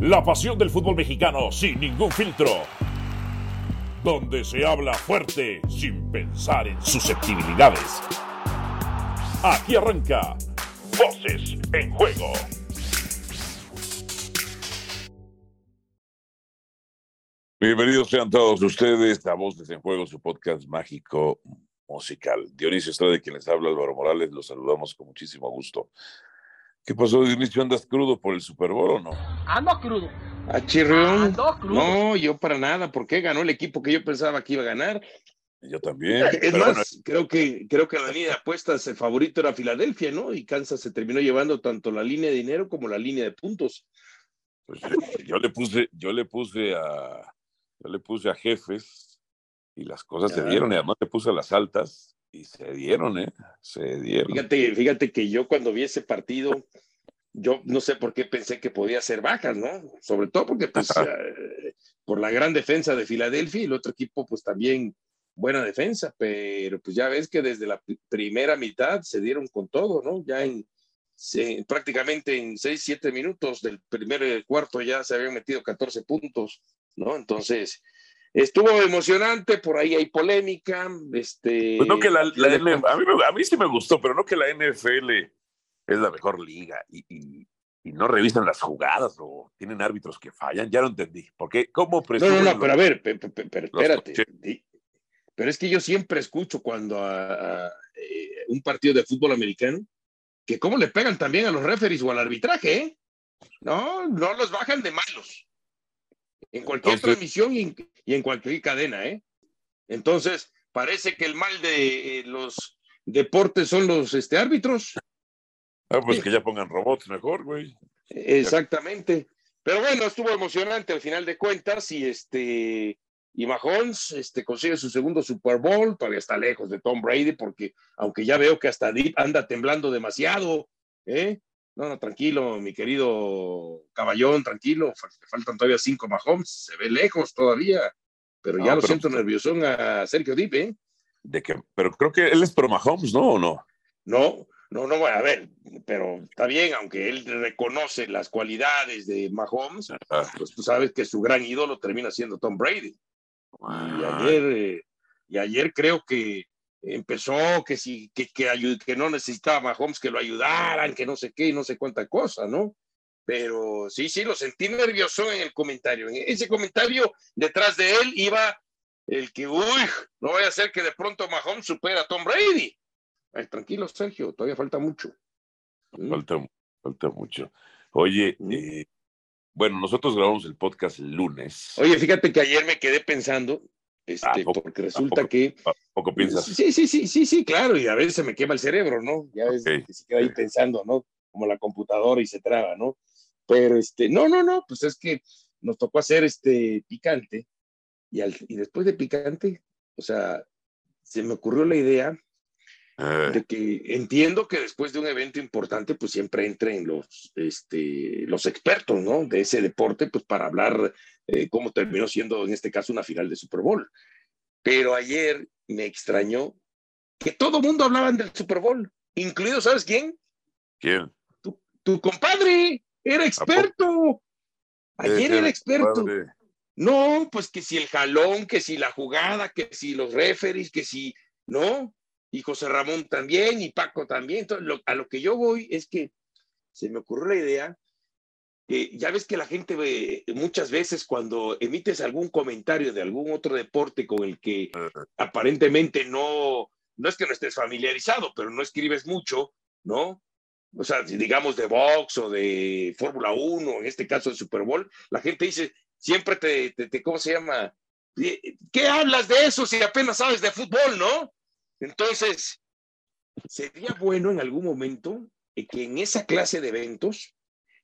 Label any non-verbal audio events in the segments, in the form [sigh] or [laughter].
La pasión del fútbol mexicano sin ningún filtro. Donde se habla fuerte sin pensar en susceptibilidades. Aquí arranca Voces en Juego. Bienvenidos sean todos ustedes a Voces en Juego, su podcast mágico musical. Dionisio Estrada, quien les habla, Álvaro Morales, los saludamos con muchísimo gusto. ¿Qué pasó, Dionisio? ¿Andas crudo por el Super Bowl o no? Ando crudo. ¿A Chirrión? Ando crudo. No, yo para nada, porque ganó el equipo que yo pensaba que iba a ganar. Yo también. Es más, bueno, creo que creo que la línea de apuestas el favorito era Filadelfia, ¿no? Y Kansas se terminó llevando tanto la línea de dinero como la línea de puntos. pues, eh, yo le puse, yo le puse a, yo le puse a jefes y las cosas se dieron, y además le puse a las altas y se dieron, ¿eh? Se dieron. Fíjate, fíjate que yo cuando vi ese partido, yo no sé por qué pensé que podía ser bajas, ¿no? Sobre todo porque pues [laughs] eh, por la gran defensa de Filadelfia y el otro equipo pues también buena defensa, pero pues ya ves que desde la pri- primera mitad se dieron con todo, ¿no? Ya en se- prácticamente en seis, siete minutos del primer eh, cuarto ya se habían metido 14 puntos, ¿no? Entonces, estuvo emocionante, por ahí hay polémica, este... Pues no que la, a, mí, me- a mí sí me gustó, pero no que la NFL es la mejor liga y, y- y no revisan las jugadas o tienen árbitros que fallan. Ya lo entendí. Porque, ¿cómo No, presumen no, no, pero a ver, pe- pe- pe- pero espérate. Pero es que yo siempre escucho cuando a, a, eh, un partido de fútbol americano que cómo le pegan también a los referees o al arbitraje, ¿eh? No, no los bajan de malos. En cualquier Entonces- transmisión y en, y en cualquier cadena, ¿eh? Entonces, parece que el mal de eh, los deportes son los este, árbitros. Ah, pues que ya pongan robots mejor, güey. Exactamente. Pero bueno, estuvo emocionante al final de cuentas y este y Mahomes este, consigue su segundo Super Bowl, todavía está lejos de Tom Brady porque aunque ya veo que hasta Deep anda temblando demasiado, ¿eh? No, no, tranquilo, mi querido caballón, tranquilo, fal- faltan todavía cinco Mahomes, se ve lejos todavía, pero ya lo pero- siento nerviosón a Sergio Deep, ¿eh? De que, pero creo que él es pro Mahomes, ¿no? ¿O no? No, no, no, a ver, pero está bien, aunque él reconoce las cualidades de Mahomes, Ah, pues tú sabes que su gran ídolo termina siendo Tom Brady. Y ah, ayer, eh, y ayer creo que empezó que si que, que, que no necesitaba Mahomes que lo ayudaran, que no sé qué y no sé cuánta cosa, ¿no? Pero sí, sí, lo sentí nervioso en el comentario. En ese comentario, detrás de él iba el que, uy, no vaya a ser que de pronto Mahomes supera a Tom Brady. Ay, tranquilo, Sergio, todavía falta mucho. ¿Mm? falta, falta mucho. Oye, Mm. eh, bueno, nosotros grabamos el podcast el lunes. Oye, fíjate que ayer me quedé pensando, este, ¿A poco? porque ¿A resulta poco? que ¿A poco piensas? Sí, sí, sí, sí, sí, claro, y a veces se me quema el cerebro, ¿no? Ya ves Ok. que se queda ahí pensando, ¿no? Como la computadora y se traba, ¿no? Pero este, no, no, no, pues es que nos tocó hacer este picante y, al- y después de picante, o sea, se me ocurrió la idea Eh, de que entiendo que después de un evento importante, pues siempre entren los, este, los expertos, ¿no? De ese deporte, pues para hablar eh, cómo terminó siendo, en este caso, una final de Super Bowl. Pero ayer me extrañó que todo mundo hablaban del Super Bowl, incluido, ¿sabes quién? ¿Quién? Tu compadre, era experto. Ayer era experto. padre. No, pues que si el jalón, que si la jugada, que si los referees, que si, ¿no? Y José Ramón también, y Paco también. Entonces, lo- a lo que yo voy es que se me ocurrió la idea que ya ves que la gente ve, muchas veces cuando emites algún comentario de algún otro deporte con el que Eh, aparentemente no, no es que no estés familiarizado, pero no escribes mucho, ¿no? O sea, digamos de box o de Fórmula 1, en este caso de Super Bowl, la gente dice, siempre te, te, te- ¿cómo se llama? Eh, ¿Qué hablas de eso si apenas sabes de fútbol, no? Entonces, sería bueno en algún momento eh, que en esa clase de eventos,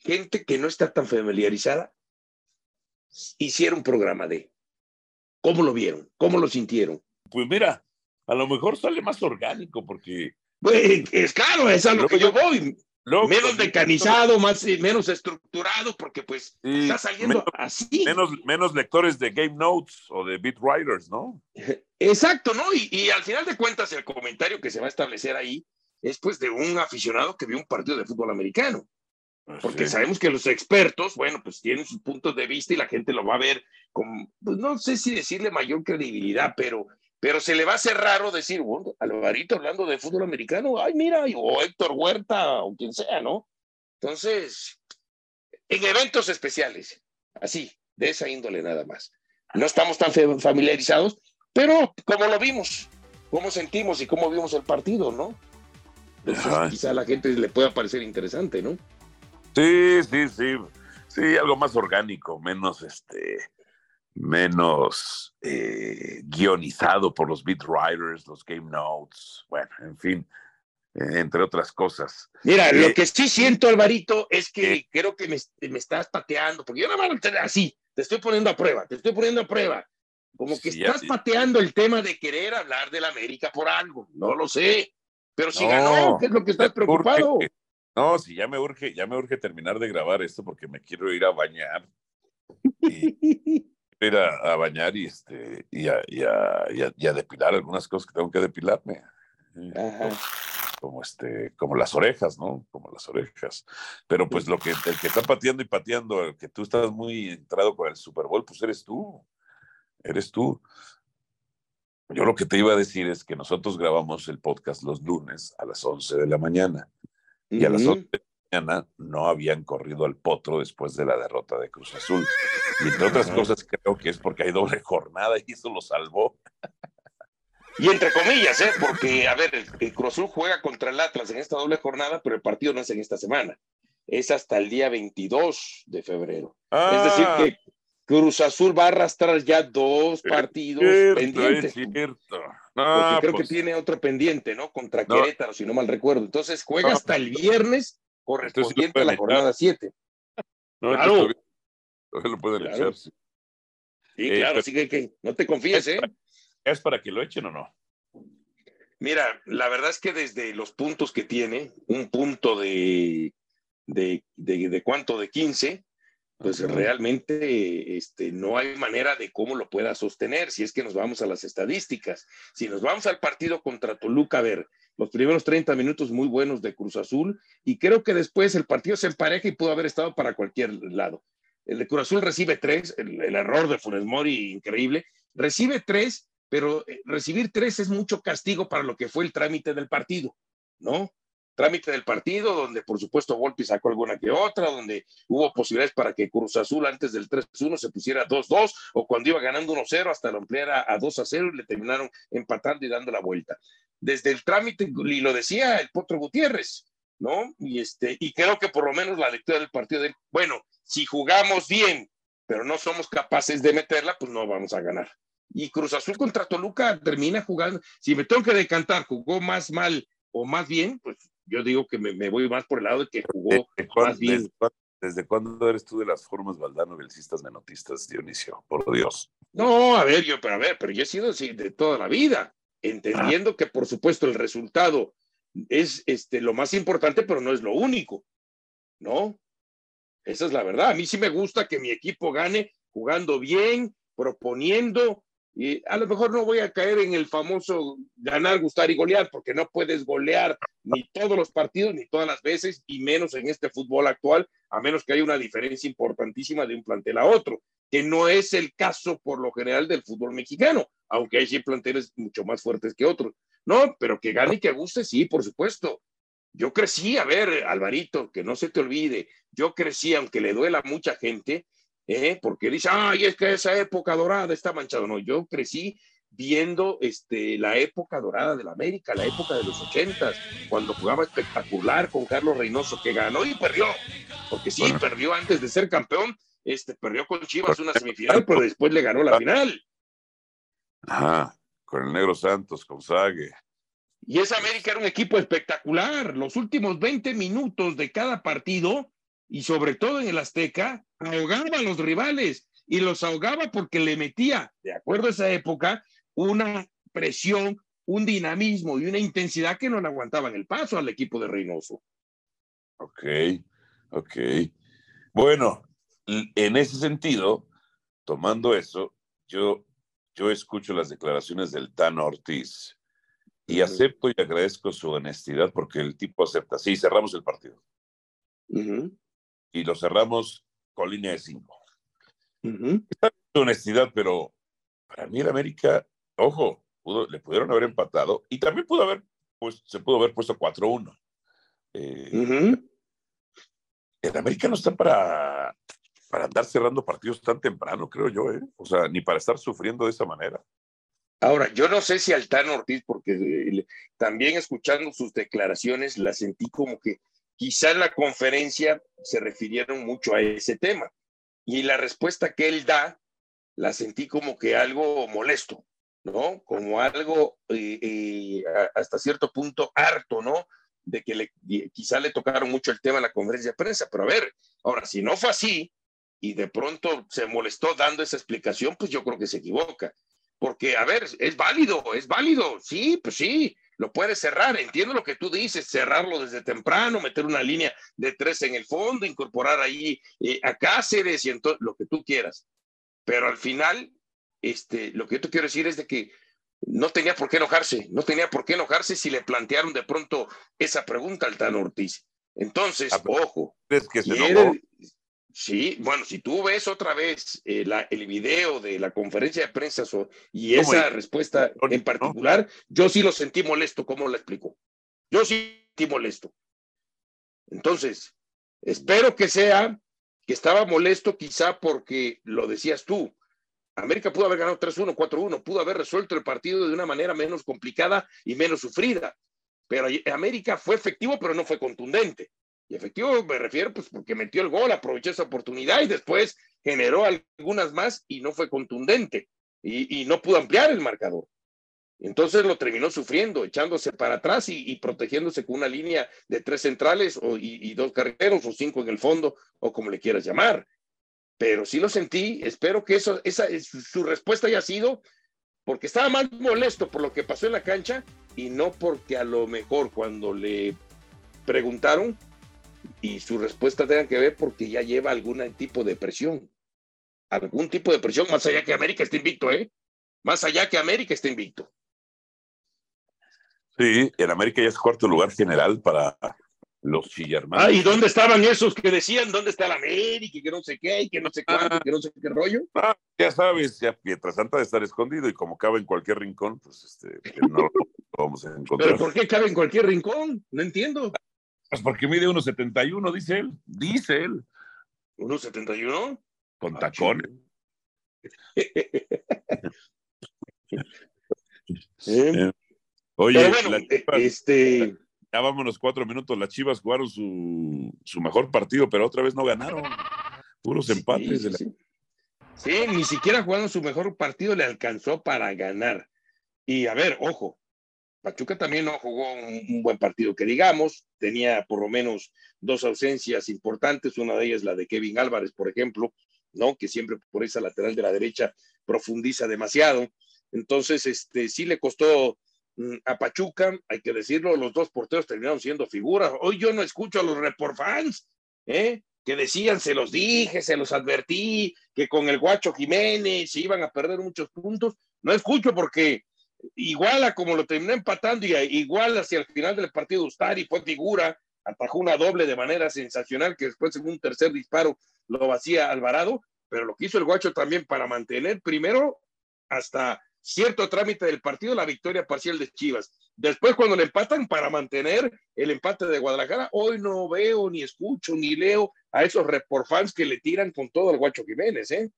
gente que no está tan familiarizada, hiciera un programa de cómo lo vieron, cómo lo sintieron. Pues mira, a lo mejor sale más orgánico porque Pues, es claro, es a lo que yo voy. Menos mecanizado, más, eh, menos estructurado, porque pues Sí, está saliendo menos, así. menos, menos lectores de Game Notes o de Beat Writers, ¿no? [laughs] Exacto, ¿no? Y, y al final de cuentas, el comentario que se va a establecer ahí es pues de un aficionado que vio un partido de fútbol americano. Porque sabemos que los expertos, bueno, pues tienen sus puntos de vista y la gente lo va a ver con, pues no sé si decirle mayor credibilidad, pero, pero se le va a hacer raro decir, bueno, Alvarito hablando de fútbol americano, ay, mira, o Héctor Huerta, o quien sea, ¿no? Entonces, en eventos especiales, así, de esa índole nada más. No estamos tan familiarizados, pero como lo vimos, cómo sentimos y cómo vimos el partido, ¿no? Entonces, quizá a la gente le pueda parecer interesante, ¿no? Sí, sí, sí. Sí, algo más orgánico, menos este, menos eh, guionizado por los beat writers, los game notes, bueno, en fin, entre otras cosas. Mira, lo eh, que sí siento, Alvarito, es que creo que me, me, estás pateando, porque yo no me así, te estoy poniendo a prueba, te estoy poniendo a prueba. Como que estás pateando el tema de querer hablar de la América por algo, no lo sé. Pero si ganó, ¿qué es lo que estás preocupado? No, si ya me urge, ya me urge terminar de grabar esto porque me quiero ir a bañar. Y, ir a, bañar y este y a, y, a, depilar algunas cosas que tengo que depilarme. Como este, como las orejas, ¿no? Como las orejas. Pero pues lo que el que está pateando y pateando, el que tú estás muy entrado con el Super Bowl, pues eres tú. Eres tú. Yo lo que te iba a decir es que nosotros grabamos el podcast los lunes a las 11 de la mañana. Y a las 11 de la mañana no habían corrido al potro después de la derrota de Cruz Azul. Y entre otras cosas creo que es porque hay doble jornada y eso lo salvó. Y entre comillas, ¿eh? porque, a ver, el, Cruz Azul juega contra el Atlas en esta doble jornada, pero el partido no es en esta semana. Es hasta el día 22 de febrero. es decir, ah. que Cruz Azul va a arrastrar ya dos partidos pendientes. Creo que pues tiene otro pendiente, ¿no? Contra Querétaro, si no mal recuerdo. Entonces juega hasta el viernes correspondiente a la jornada 7. claro. lo pueden echar. Sí, eh, claro, así que, no te confíes, ¿eh? ¿Es para que lo echen o no? Mira, la verdad es que desde los puntos que tiene, un punto de, de, de, de cuánto, de 15, pues realmente este, no hay manera de cómo lo pueda sostener si es que nos vamos a las estadísticas. Si nos vamos al partido contra Toluca, a ver, los primeros 30 minutos muy buenos de Cruz Azul y creo que después el partido se empareja y pudo haber estado para cualquier lado. El de Cruz Azul recibe tres, el, error de Funes Mori increíble, recibe tres, pero eh, recibir tres es mucho castigo para lo que fue el trámite del partido, ¿no? Trámite del partido, donde por supuesto Volpi sacó alguna que otra, donde hubo posibilidades para que Cruz Azul antes del 3-1 se pusiera 2-2, o cuando iba ganando 1-0 hasta lo ampliara a 2-0 y le terminaron empatando y dando la vuelta. Desde el trámite, y lo decía el Potro Gutiérrez, ¿no? Y, este, y creo que por lo menos la lectura del partido de, bueno, si jugamos bien, pero no somos capaces de meterla, pues no vamos a ganar. Y Cruz Azul contra Toluca termina jugando, si me tengo que decantar, jugó más mal o más bien, pues yo digo que me, voy más por el lado de que jugó más bien. Desde, cuándo eres tú de las formas Valdano belcistas menotistas, Dionisio? Por Dios. No, a ver, yo, pero a ver, pero yo he sido así de toda la vida, entendiendo que por supuesto el resultado es este, lo más importante, pero no es lo único, ¿no? Esa es la verdad. A mí sí me gusta que mi equipo gane jugando bien, proponiendo, y a lo mejor no voy a caer en el famoso ganar, gustar y golear, porque no puedes golear ni todos los partidos, ni todas las veces, y menos en este fútbol actual, a menos que haya una diferencia importantísima de un plantel a otro, que no es el caso por lo general del fútbol mexicano, aunque hay planteles mucho más fuertes que otros. No, pero que gane y que guste, sí, por supuesto. Yo crecí, a ver, Alvarito, que no se te olvide, yo crecí, aunque le duela a mucha gente, ¿eh? porque dice, ay, es que esa época dorada está manchada. No, yo crecí viendo este, la época dorada de la América, la época de los ochentas, cuando jugaba espectacular con Carlos Reynoso, que ganó y perdió, porque sí, perdió antes de ser campeón, este, perdió con Chivas una semifinal, pero después le ganó la final. Ajá, con el Negro Santos, con Sague. Y esa América era un equipo espectacular. Los últimos 20 minutos de cada partido y sobre todo en el Azteca, ahogaba a los rivales y los ahogaba porque le metía, de acuerdo a esa época, una presión, un dinamismo y una intensidad que no le aguantaban el paso al equipo de Reynoso. Ok, ok. Bueno, en ese sentido, tomando eso, yo, yo escucho las declaraciones del Tano Ortiz y acepto y agradezco su honestidad porque el tipo acepta. Sí, cerramos el partido. Y lo cerramos con línea de cinco. Ujú. Está de honestidad, pero para mí el América, ojo, pudo- le pudieron haber empatado y también pudo haber, pues se pudo haber puesto 4-1. Eh, Ujú. el América no está para, para andar cerrando partidos tan temprano, creo yo, ¿eh? O sea, ni para estar sufriendo de esa manera. Ahora, yo no sé si Altano Ortiz, porque eh, también escuchando sus declaraciones, la sentí como que quizá en la conferencia se refirieron mucho a ese tema. Y la respuesta que él da, la sentí como que algo molesto, ¿no? Como algo eh, eh, hasta cierto punto harto, ¿no? De que le, quizá le tocaron mucho el tema en la conferencia de prensa. Pero a ver, ahora, si no fue así y de pronto se molestó dando esa explicación, pues yo creo que se equivoca. Porque, a ver, es válido, es válido, sí, pues sí, lo puedes cerrar, entiendo lo que tú dices, cerrarlo desde temprano, meter una línea de tres en el fondo, incorporar ahí eh, a Cáceres y entonces lo que tú quieras. Pero al final, este, lo que yo te quiero decir es de que no tenía por qué enojarse, no tenía por qué enojarse si le plantearon de pronto esa pregunta al Tano Ortiz. Entonces, Ah, ojo, ¿Crees que se enojó? Sí, bueno, si tú ves otra vez eh, la- el video de la conferencia de prensa so- y esa respuesta ¿no? en particular, yo sí lo sentí molesto, ¿cómo lo explicó? Yo sí sentí molesto. Entonces, espero que sea que estaba molesto quizá porque lo decías tú. América pudo haber ganado 3-1, 4-1, pudo haber resuelto el partido de una manera menos complicada y menos sufrida. Pero América fue efectivo, pero no fue contundente. Y efectivo me refiero, pues, porque metió el gol, aprovechó esa oportunidad y después generó algunas más y no fue contundente. Y, no pudo ampliar el marcador. Entonces lo terminó sufriendo, echándose para atrás y, y protegiéndose con una línea de tres centrales o, y, dos carreteros o cinco en el fondo o como le quieras llamar. Pero sí lo sentí, espero que eso, esa, su, su respuesta haya sido porque estaba más molesto por lo que pasó en la cancha y no porque a lo mejor cuando le preguntaron y su respuesta tenga que ver porque ya lleva algún tipo de presión. Algún tipo de presión, más allá que América esté invicto, ¿eh? Más allá que América esté invicto. Sí, en América ya es cuarto lugar general para los chillermanos. Ah, ¿y dónde estaban esos que decían dánde está la América y que no sé qué y que no sé cuánto, y que no sé qué rollo? Ah, ya sabes, ya mientras Santa de estar escondido y como cabe en cualquier rincón, pues este, no lo vamos a ¿Pero encontrar. por qué cabe en cualquier rincón? No entiendo. Pues porque mide 1.71, dice él, dice él, ¿1.71? con Ah, tacones. [laughs] Eh, Oye, Pero bueno, las eh, Chivas- este, ya vámonos cuatro minutos, las Chivas jugaron su, su mejor partido, pero otra vez no ganaron. Puros empates. sí, de la- sí. Sí, ni siquiera jugando su mejor partido le alcanzó para ganar. Y a ver, ojo, Pachuca también no jugó un, buen partido, que digamos, tenía por lo menos dos ausencias importantes, una de ellas la de Kevin Álvarez, por ejemplo, ¿no? Que siempre por esa lateral de la derecha profundiza demasiado. Entonces, este, sí le costó mm, a Pachuca, hay que decirlo, los dos porteros terminaron siendo figuras. Hoy yo no escucho a los report fans, ¿eh? que decían, se los dije, se los advertí, que con el Guacho Jiménez se iban a perder muchos puntos. No escucho porque igual a como lo terminó empatando y igual hacia el final del partido Ustari fue figura, atajó una doble de manera sensacional que después en un tercer disparo lo vacía Alvarado, pero lo que hizo el Guacho también para mantener primero hasta cierto trámite del partido la victoria parcial de Chivas. Después cuando le empatan para mantener el empate de Guadalajara, hoy no veo, ni escucho, ni leo a esos fans que le tiran con todo al Guacho Jiménez, ¿eh?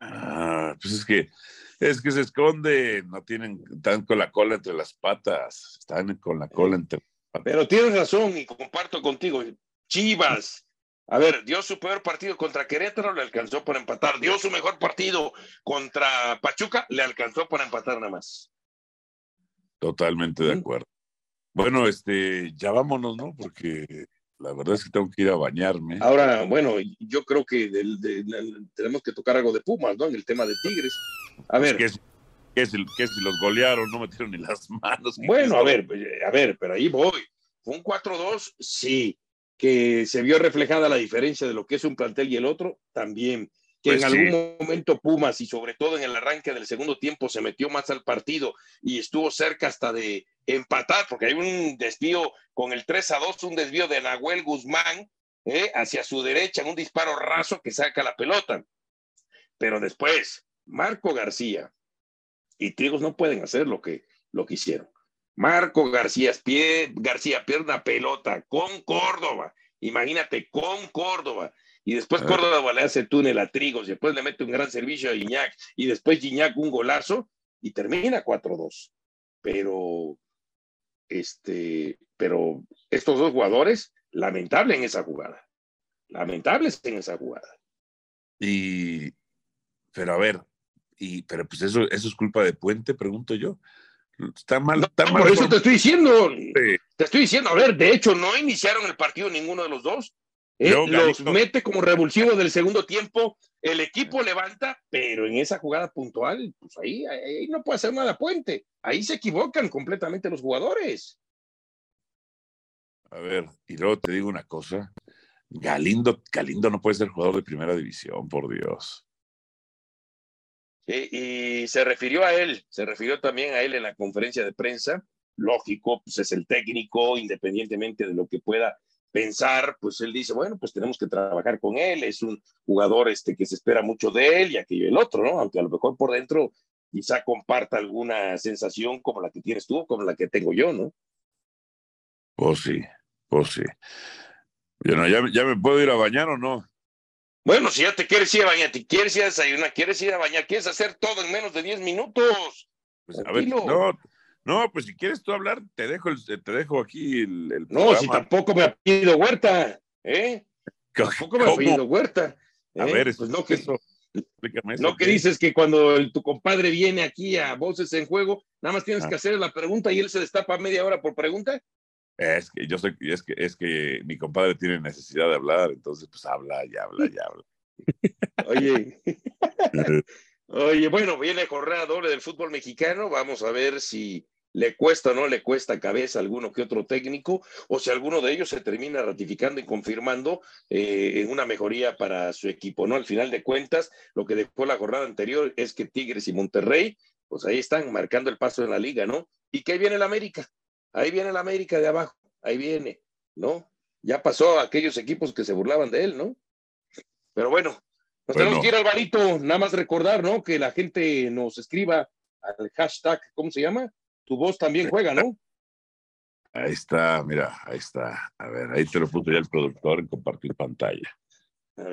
Ah, pues es que es que se esconde, no tienen, están con la cola entre las patas, están con la cola entre Pero tienes razón y comparto contigo. Chivas, a ver, dio su peor partido contra Querétaro, le alcanzó por empatar. Dio su mejor partido contra Pachuca, le alcanzó por empatar nada más. Totalmente de acuerdo. Bueno, este, ya vámonos, ¿no? Porque la verdad es que tengo que ir a bañarme. Ahora, bueno, yo creo que del- tenemos que tocar algo de Pumas, ¿no? En el tema de Tigres. A ver, que, si- que si, que si los golearon, no metieron ni las [laughs] manos. Bueno, a ver, a ver, pero ahí voy. Fue un 4-2, sí. Que se vio reflejada la diferencia de lo que es un plantel y el otro, también. Que Pues en sí. algún momento Pumas y sobre todo en el arranque del segundo tiempo se metió más al partido y estuvo cerca hasta de empatar, porque hay un desvío con el 3 a 2, un desvío de Nahuel Guzmán, ¿eh? hacia su derecha un disparo raso que saca la pelota. Pero después, Marco García y Trigos no pueden hacer lo que, lo que hicieron. Marco García, pie, García pierde una pelota con Córdoba. Imagínate, con Córdoba. Y después Córdoba le hace túnel a Trigos, y después le mete un gran servicio a Iñak, y después Iñak un golazo, y termina 4-2. Pero, este, pero estos dos jugadores, lamentable en esa jugada. Lamentables en esa jugada. Y, pero a ver, y, pero pues eso, eso es culpa de Puente, pregunto yo. Está mal, está mal. Por eso te estoy diciendo. Te estoy diciendo, a ver, de hecho, no iniciaron el partido ninguno de los dos. Eh, los mete como revulsivo del segundo tiempo, el equipo levanta, pero en esa jugada puntual, pues ahí, ahí no puede hacer nada Puente. Ahí se equivocan completamente los jugadores. A ver, y luego te digo una cosa. Galindo, Galindo no puede ser jugador de primera división, por Dios. y se refirió a él, se refirió también a él en la conferencia de prensa. Lógico, pues es el técnico, independientemente de lo que pueda pensar, pues él dice, bueno, pues tenemos que trabajar con él, es un jugador este, que se espera mucho de él y aquello y el otro, ¿no? Aunque a lo mejor por dentro quizá comparta alguna sensación como la que tienes tú, como la que tengo yo, ¿no? Pues sí, pues sí. Yo no, ya, ya me puedo ir a bañar o no. Bueno, si ya te quieres ir a bañar, te quieres ir a desayunar, quieres ir a bañar, quieres hacer todo en menos de 10 minutos. Pues a ver, no, no, pues si quieres tú hablar, te dejo, te dejo aquí el, No, si tampoco me ha pedido Huerta, ¿eh? Tampoco me ha pedido Huerta. A ¿eh? ver, pues no que, eso. No que dices que cuando tu compadre viene aquí a Voces en Juego, nada más tienes ah. que hacer la pregunta y él se destapa media hora por pregunta. Es que yo sé, es que, es que mi compadre tiene necesidad de hablar, entonces pues habla y habla y habla. Oye. [laughs] Oye, bueno, viene jornada doble del fútbol mexicano. Vamos a ver si le cuesta o no le cuesta cabeza a alguno que otro técnico, o si alguno de ellos se termina ratificando y confirmando eh, en una mejoría para su equipo, ¿no? Al final de cuentas, lo que dejó la jornada anterior es que Tigres y Monterrey, pues ahí están marcando el paso en la liga, ¿no? Y que ahí viene el América, ahí viene el América de abajo, ahí viene, ¿no? Ya pasó a aquellos equipos que se burlaban de él, ¿no? Pero bueno, nos tenemos que ir al barito, nada más recordar, ¿no? Que la gente nos escriba al hashtag, ¿cómo se llama? Tu voz también juega, ¿no? Ahí está, mira, ahí está. A ver, ahí te lo puso ya el productor en compartir pantalla.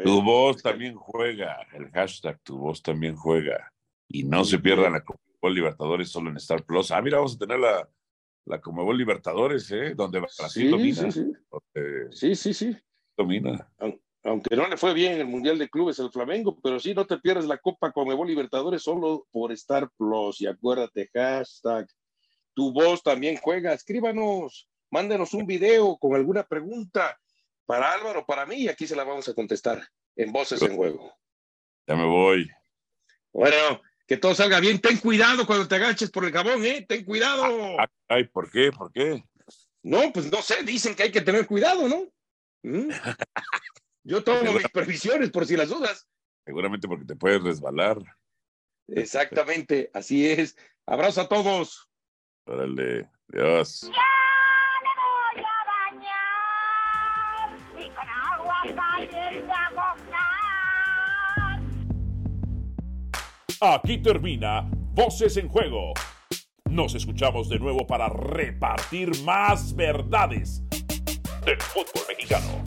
tu voz también juega, el hashtag tu voz también juega. Y no se pierdan la Comebol Libertadores solo en Star Plus. Ah, mira, vamos a tener la, la Comebol Libertadores, ¿eh? Donde Brasil domina. Sí, sí. sí, sí, sí. Domina aunque no le fue bien en el Mundial de Clubes el Flamengo, pero sí no te pierdes la Copa Conmebol Libertadores solo por Star Plus. Y acuérdate, hashtag, tu voz también juega. Escríbanos, mándenos un video con alguna pregunta para Álvaro, para mí, y aquí se la vamos a contestar en Voces en Juego. Ya me voy. Bueno, que todo salga bien. Ten cuidado cuando te agaches por el jabón, ¿eh? Ten cuidado. Ay, ¿por qué? ¿Por qué? No, pues no sé, dicen que hay que tener cuidado, ¿no? ¿Mm? Yo tomo mis previsiones por si las dudas. Seguramente porque te puedes resbalar. Exactamente, así es. Abrazo a todos. Órale, Dios. Ya me voy a bañar y con agua caliente a Aquí termina Voces en Juego. Nos escuchamos de nuevo para repartir más verdades del fútbol mexicano.